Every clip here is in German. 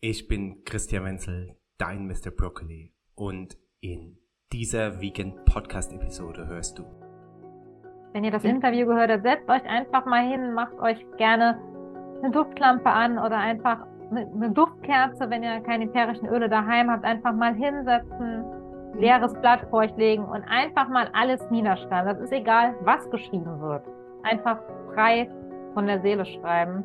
Ich bin Christian Wenzel, dein Mr. Broccoli und in dieser Vegan Podcast Episode hörst du. Wenn ihr das Interview gehört habt, setzt euch einfach mal hin, macht euch gerne eine Duftlampe an oder einfach eine Duftkerze, wenn ihr keine ätherischen Öle daheim habt, einfach mal hinsetzen, leeres Blatt vor euch legen und einfach mal alles niederschreiben. Das ist egal, was geschrieben wird. Einfach frei von der Seele schreiben.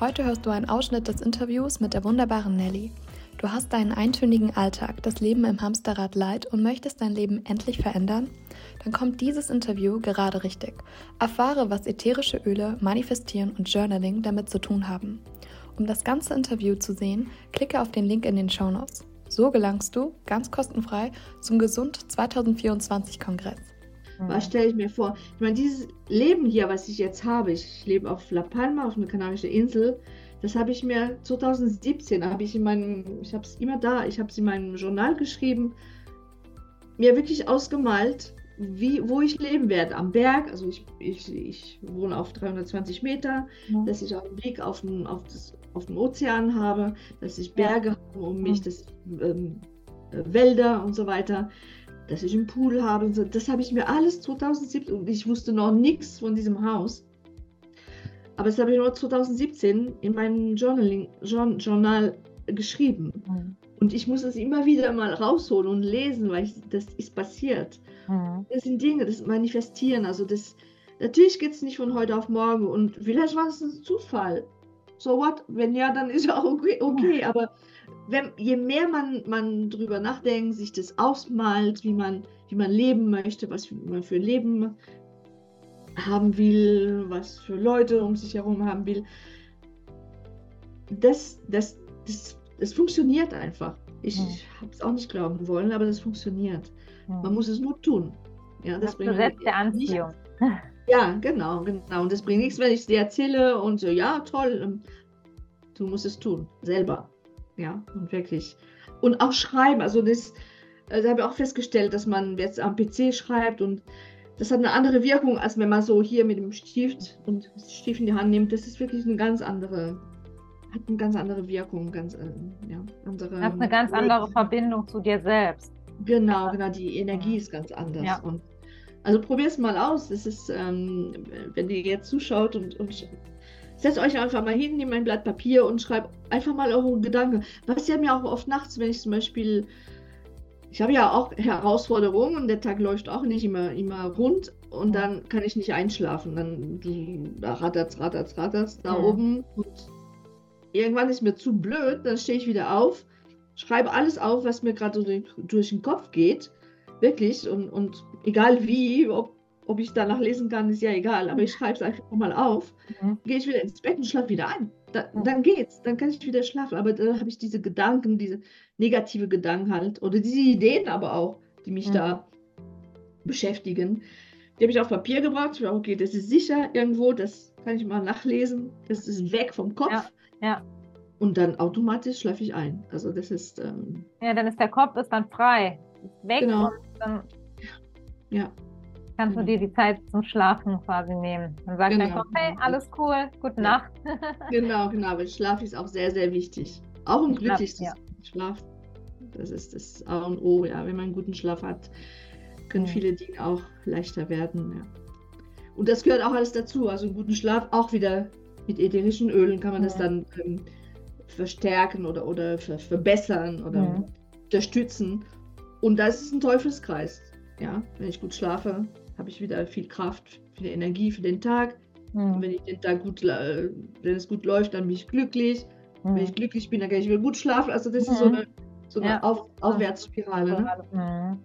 Heute hörst du einen Ausschnitt des Interviews mit der wunderbaren Nelly. Du hast deinen eintönigen Alltag, das Leben im Hamsterrad leid und möchtest dein Leben endlich verändern? Dann kommt dieses Interview gerade richtig. Erfahre, was ätherische Öle, Manifestieren und Journaling damit zu tun haben. Um das ganze Interview zu sehen, klicke auf den Link in den Show Notes. So gelangst du, ganz kostenfrei, zum Gesund 2024 Kongress. Was stelle ich mir vor? Ich meine, dieses Leben hier, was ich jetzt habe, ich lebe auf La Palma, auf einer kanarischen Insel, das habe ich mir 2017, habe ich in meinem, ich habe es immer da, ich habe es in meinem Journal geschrieben, mir wirklich ausgemalt, wie, wo ich leben werde. Am Berg, also ich, ich, ich wohne auf 320 Meter, ja. dass ich auch einen Blick auf den, auf, das, auf den Ozean habe, dass ich Berge ja. habe um mich, dass ähm, äh, Wälder und so weiter dass ich einen Pool habe. Und so. Das habe ich mir alles 2017 und ich wusste noch nichts von diesem Haus. Aber das habe ich nur 2017 in meinem Journaling, Journal geschrieben. Mhm. Und ich muss es immer wieder mal rausholen und lesen, weil ich, das ist passiert. Mhm. Das sind Dinge, das Manifestieren. Also das, natürlich geht es nicht von heute auf morgen und vielleicht war es ein Zufall. So what? Wenn ja, dann ist ja auch okay, okay. aber wenn, je mehr man, man drüber nachdenkt, sich das ausmalt, wie man, wie man leben möchte, was man für Leben haben will, was für Leute um sich herum haben will, das, das, das, das funktioniert einfach. Ich hm. habe es auch nicht glauben wollen, aber das funktioniert. Hm. Man muss es nur tun. Ja, das, das Gesetz der Anziehung. Nicht, ja, genau, genau. Und das bringt nichts, wenn ich es dir erzähle und so, ja, toll. Du musst es tun, selber. Ja, und wirklich. Und auch schreiben. Also das, also habe ich auch festgestellt, dass man jetzt am PC schreibt und das hat eine andere Wirkung, als wenn man so hier mit dem Stift und Stift in die Hand nimmt. Das ist wirklich eine ganz andere, hat eine ganz andere Wirkung, ganz äh, ja, andere. Hat eine ganz andere Verbindung zu dir selbst. Genau, genau. Die Energie ist ganz anders. Ja. Und also probier es mal aus. Das ist, ähm, wenn ihr jetzt zuschaut und, und Setzt euch einfach mal hin, nehmt ein Blatt Papier und schreibt einfach mal eure Gedanken. Was ja mir auch oft nachts, wenn ich zum Beispiel, ich habe ja auch Herausforderungen und der Tag läuft auch nicht immer, immer rund und dann kann ich nicht einschlafen. Dann da rattert rattert rattert da mhm. oben und irgendwann ist mir zu blöd, dann stehe ich wieder auf, schreibe alles auf, was mir gerade durch, durch den Kopf geht. Wirklich und, und egal wie, ob ob ich danach lesen kann, ist ja egal, aber ich schreibe es einfach mal auf. Mhm. Gehe ich wieder ins Bett und schlafe wieder ein. Da. Dann geht's, dann kann ich wieder schlafen. Aber dann habe ich diese Gedanken, diese negative Gedanken halt, oder diese Ideen aber auch, die mich mhm. da beschäftigen. Die habe ich auf Papier gebracht. Ich war, okay, das ist sicher irgendwo, das kann ich mal nachlesen. Das ist weg vom Kopf. Ja, ja. Und dann automatisch schlafe ich ein. Also das ist. Ähm, ja, dann ist der Kopf ist dann frei. Ist weg genau. und dann. Ja kannst du dir die Zeit zum Schlafen quasi nehmen. Dann sagt genau. Kopf, hey, alles cool, gute ja. Nacht. genau, genau, weil Schlaf ist auch sehr, sehr wichtig. Auch um glücklich zu sein. Schlaf, das ist das A und O, ja. Wenn man einen guten Schlaf hat, können viele Dinge auch leichter werden, ja. Und das gehört auch alles dazu. Also einen guten Schlaf auch wieder mit ätherischen Ölen kann man das dann ähm, verstärken oder, oder ver verbessern oder unterstützen. Und das ist ein Teufelskreis. Ja, wenn ich gut schlafe, habe ich wieder viel Kraft, viel Energie für den Tag. Mhm. Wenn ich den Tag gut, wenn es gut läuft, dann bin ich glücklich. Mhm. Wenn ich glücklich bin, dann kann ich wieder gut schlafen. Also das ist so mhm. eine, so eine ja. Auf, Aufwärtsspirale. Ne? Mhm.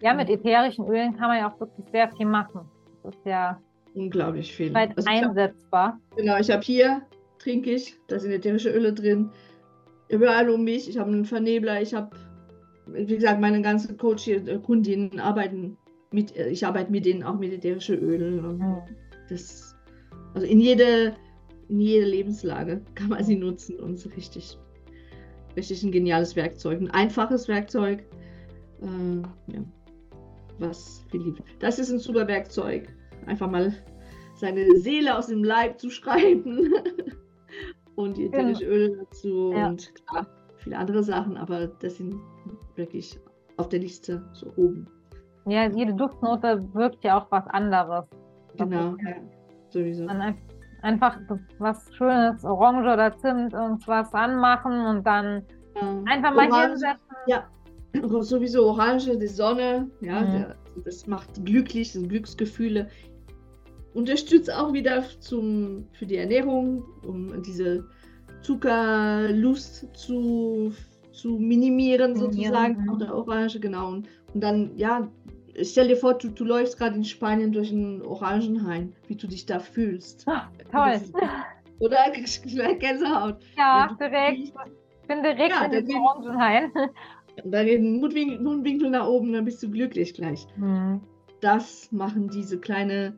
Ja, mit ätherischen Ölen kann man ja auch wirklich sehr viel machen. Das ist ja unglaublich viel. Weit also einsetzbar. Hab, genau, ich habe hier trinke ich. Da sind ätherische Öle drin. Überall um mich. Ich habe einen Vernebler. Ich habe, wie gesagt, meine ganzen Coach hier, äh, Kundinnen arbeiten mit, äh, ich arbeite mit denen auch mit ätherischen Ölen. Und Mhm. das, also in jede, in jede Lebenslage kann man sie nutzen und so richtig, richtig ein geniales Werkzeug. Ein einfaches Werkzeug. Äh, ja. Was viel Liebe. Das ist ein super Werkzeug. Einfach mal seine Seele aus dem Leib zu schreiben. und die ätherische Öle dazu Ja. und klar, viele andere Sachen, aber das sind wirklich auf der Liste so oben. Ja, jede Duftnote wirkt ja auch was anderes. Genau, ja, sowieso. Dann ein- einfach was Schönes, Orange oder Zimt, irgendwas anmachen und dann Ja. einfach mal Orange, hinsetzen. Ja, sowieso Orange, die Sonne, ja, Mhm. der, das macht glücklich, das sind Glücksgefühle. Unterstützt auch wieder zum, für die Ernährung, um diese Zuckerlust zu, zu minimieren, Minimieren, sozusagen. mhm. Auch der Orange, genau. Und, und dann, ja, stell dir vor, du, du läufst gerade in Spanien durch einen Orangenhain, wie du dich da fühlst. Ah, toll. Oder Gänsehaut. Ja, direkt. Ich bin direkt Ja, in den Orangenhain. Und dann den Mundwinkel, Mundwinkel nach oben, dann bist du glücklich gleich. Hm. das machen diese kleine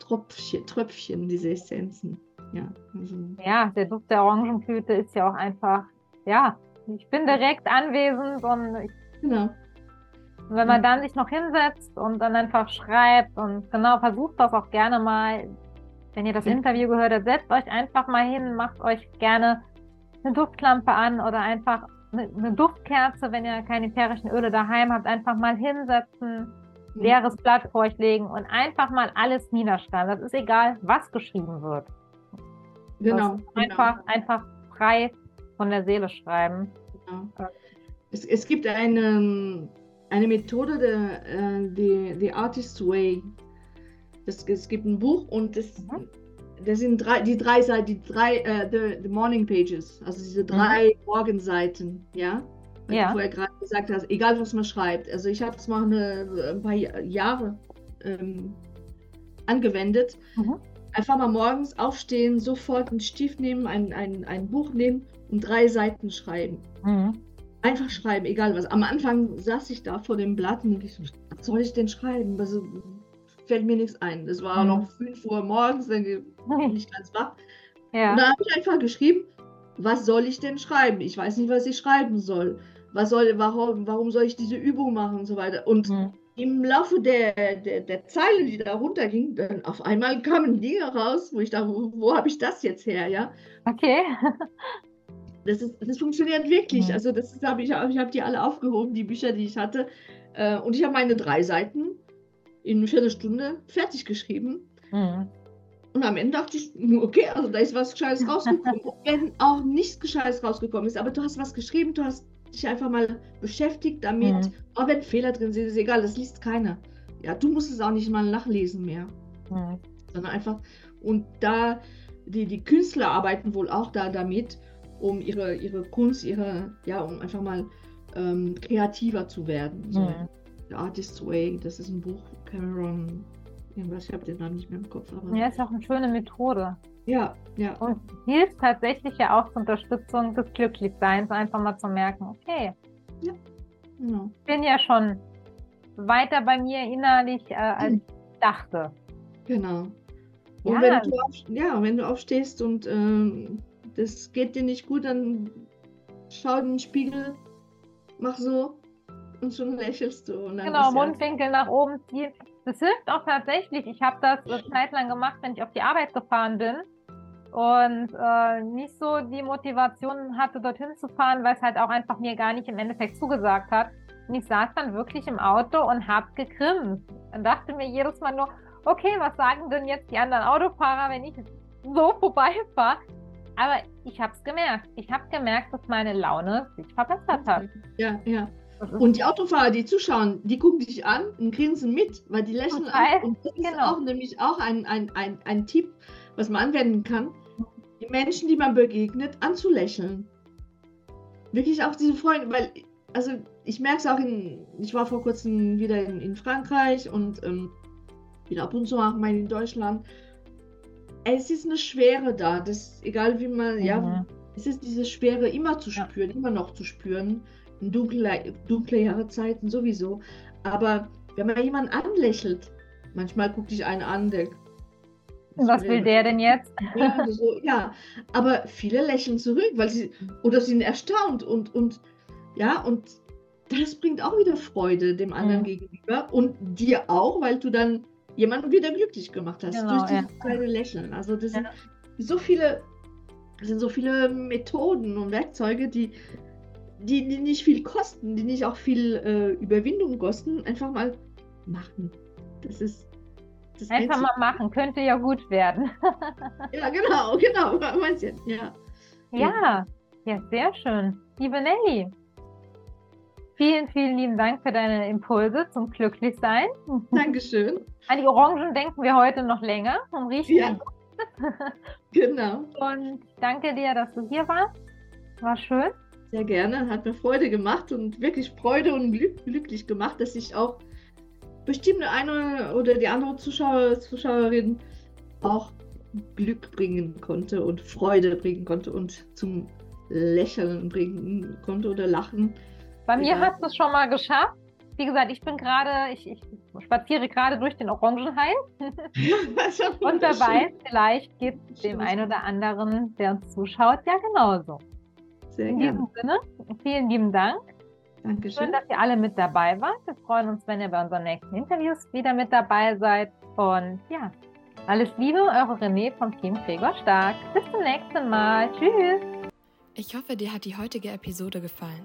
Tröpfchen, Tröpfchen diese Essenzen. Ja, also, Ja, der Duft der Orangenblüte ist ja auch einfach, ja, ich bin direkt anwesend und ich, genau. Wenn man dann sich noch hinsetzt und dann einfach schreibt und genau versucht das auch gerne mal, wenn ihr das. Interview gehört habt, setzt euch einfach mal hin, macht euch gerne eine Duftlampe an oder einfach eine, Duftkerze, wenn ihr keine ätherischen Öle daheim habt, einfach mal hinsetzen, leeres Blatt vor euch legen und einfach mal alles niederschreiben. Das ist egal, was geschrieben wird. Genau. Das einfach, einfach frei von der Seele schreiben. genau. Es, es gibt eine, eine Methode, der, äh, die, die Artist's Way. Das, es gibt ein Buch und das, Mhm. das sind drei, die drei Seiten, die drei, äh, the, the Morning Pages, also diese drei Morgenseiten, ja. Weil Ja. du vorher gerade gesagt hast, egal was man schreibt. Also ich habe es mal eine, ein paar Ja- Jahre ähm, angewendet. Mhm. Einfach mal morgens aufstehen, sofort einen Stift nehmen, ein, ein, ein Buch nehmen und drei Seiten schreiben. Mhm. Einfach schreiben, egal was. Am Anfang saß ich da vor dem Blatt und ich so, was soll ich denn schreiben? Also, fällt mir nichts ein. Es war Mhm. noch 5 Uhr morgens, dann bin ich ganz wach. Ja. Und da habe ich einfach geschrieben, was soll ich denn schreiben? Ich weiß nicht, was ich schreiben soll. Was soll, warum, warum soll ich diese Übung machen und so weiter. Und Mhm. im Laufe der, der, der Zeile, die da runterging, dann auf einmal kamen Dinge raus, wo ich dachte, wo, wo habe ich das jetzt her? Ja, Okay. das, ist, das funktioniert wirklich. Mhm. Also das habe ich, ich habe die alle aufgehoben, die Bücher, die ich hatte. Äh, Und ich habe meine drei Seiten in einer Viertelstunde fertig geschrieben. Mhm. Und am Ende dachte ich, okay, also da ist was Gescheites rausgekommen. Wenn auch nichts Gescheites rausgekommen ist, aber du hast was geschrieben, du hast dich einfach mal beschäftigt damit. Mhm. Auch wenn Fehler drin sind, ist egal, das liest keiner. Ja, du musst es auch nicht mal nachlesen mehr, Mhm. sondern einfach. Und da, die, die Künstler arbeiten wohl auch da damit, um ihre, ihre Kunst, ihre, ja, um einfach mal ähm, kreativer zu werden. So, Mhm. The Artist's Way, das ist ein Buch, Cameron, irgendwas, ich habe den Namen nicht mehr im Kopf, aber. Ja, ist auch eine schöne Methode. Ja, ja. Und hilft tatsächlich ja auch zur Unterstützung des Glücklichseins, einfach mal zu merken, okay, Genau. ich bin ja schon weiter bei mir innerlich, äh, als Mhm. ich dachte. Genau. Und Ja. wenn du, auf, ja, wenn du aufstehst und ähm, das geht dir nicht gut, dann schau in den Spiegel, mach so und schon lächelst du. Und dann Genau, ist ja- Mundwinkel nach oben ziehen. Das hilft auch tatsächlich. Ich habe das eine Zeit lang gemacht, wenn ich auf die Arbeit gefahren bin und äh, nicht so die Motivation hatte, dorthin zu fahren, weil es halt auch einfach mir gar nicht im Endeffekt zugesagt hat. Und ich saß dann wirklich im Auto und habe gegrinst. Und dachte mir jedes Mal nur, okay, was sagen denn jetzt die anderen Autofahrer, wenn ich so vorbeifahre? Aber ich habe es gemerkt. Ich habe gemerkt, dass meine Laune sich verbessert hat. Ja, ja. Ist Und die Autofahrer, die zuschauen, die gucken dich an und grinsen mit, weil die lächeln an. Und das ist genau. auch nämlich auch ein, ein, ein, ein Tipp, was man anwenden kann, die Menschen, die man begegnet, anzulächeln. Wirklich auch diese Freunde, weil, also ich merke es auch in, ich war vor kurzem wieder in, in Frankreich und ähm, wieder ab und zu auch mal in Deutschland. Es ist eine Schwere da. Das, egal wie man, ja, Mhm. es ist diese Schwere immer zu Ja. spüren, immer noch zu spüren. In dunkle, dunkle Jahreszeiten sowieso. Aber wenn man jemanden anlächelt, manchmal guckt dich einen an, der. Was will der denn jetzt? Ja, so, ja, aber viele lächeln zurück, weil sie oder sind erstaunt und, und ja, und das bringt auch wieder Freude dem anderen Mhm. gegenüber und dir auch, weil du dann jemanden wieder glücklich gemacht hast Genau, durch ja. dieses kleine Lächeln. Also das Ja. sind so viele, sind so viele Methoden und Werkzeuge, die, die, die nicht viel kosten, die nicht auch viel äh, Überwindung kosten, einfach mal machen. Das ist das Einfach Einzige. mal machen, könnte ja gut werden. Ja, genau, genau, meinst du, ja. Ja, ja, sehr schön. Liebe Nelly, vielen, vielen lieben Dank für deine Impulse zum Glücklichsein. Dankeschön. An die Orangen denken wir heute noch länger und riechen Ja. Genau, Und danke dir, dass du hier warst. War schön. sehr gerne. Hat mir Freude gemacht und wirklich Freude und glück, glücklich gemacht, dass ich auch bestimmt eine oder die andere Zuschauer, Zuschauerin auch Glück bringen konnte und Freude bringen konnte und zum Lächeln bringen konnte oder Lachen. Bei mir Ja. hast du es schon mal geschafft. Wie gesagt, ich bin gerade, ich, ich spaziere gerade durch den Orangenhain und wer weiß, vielleicht gibt es dem einen oder anderen, der uns zuschaut, ja genauso. Sehr In gerne. diesem Sinne, vielen lieben Dank. Schön, Dankeschön. dass ihr alle mit dabei wart. Wir freuen uns, wenn ihr bei unseren nächsten Interviews wieder mit dabei seid. Und ja, alles Liebe, eure René vom Team Gregor Stark. Bis zum nächsten Mal. Tschüss. Ich hoffe, dir hat die heutige Episode gefallen.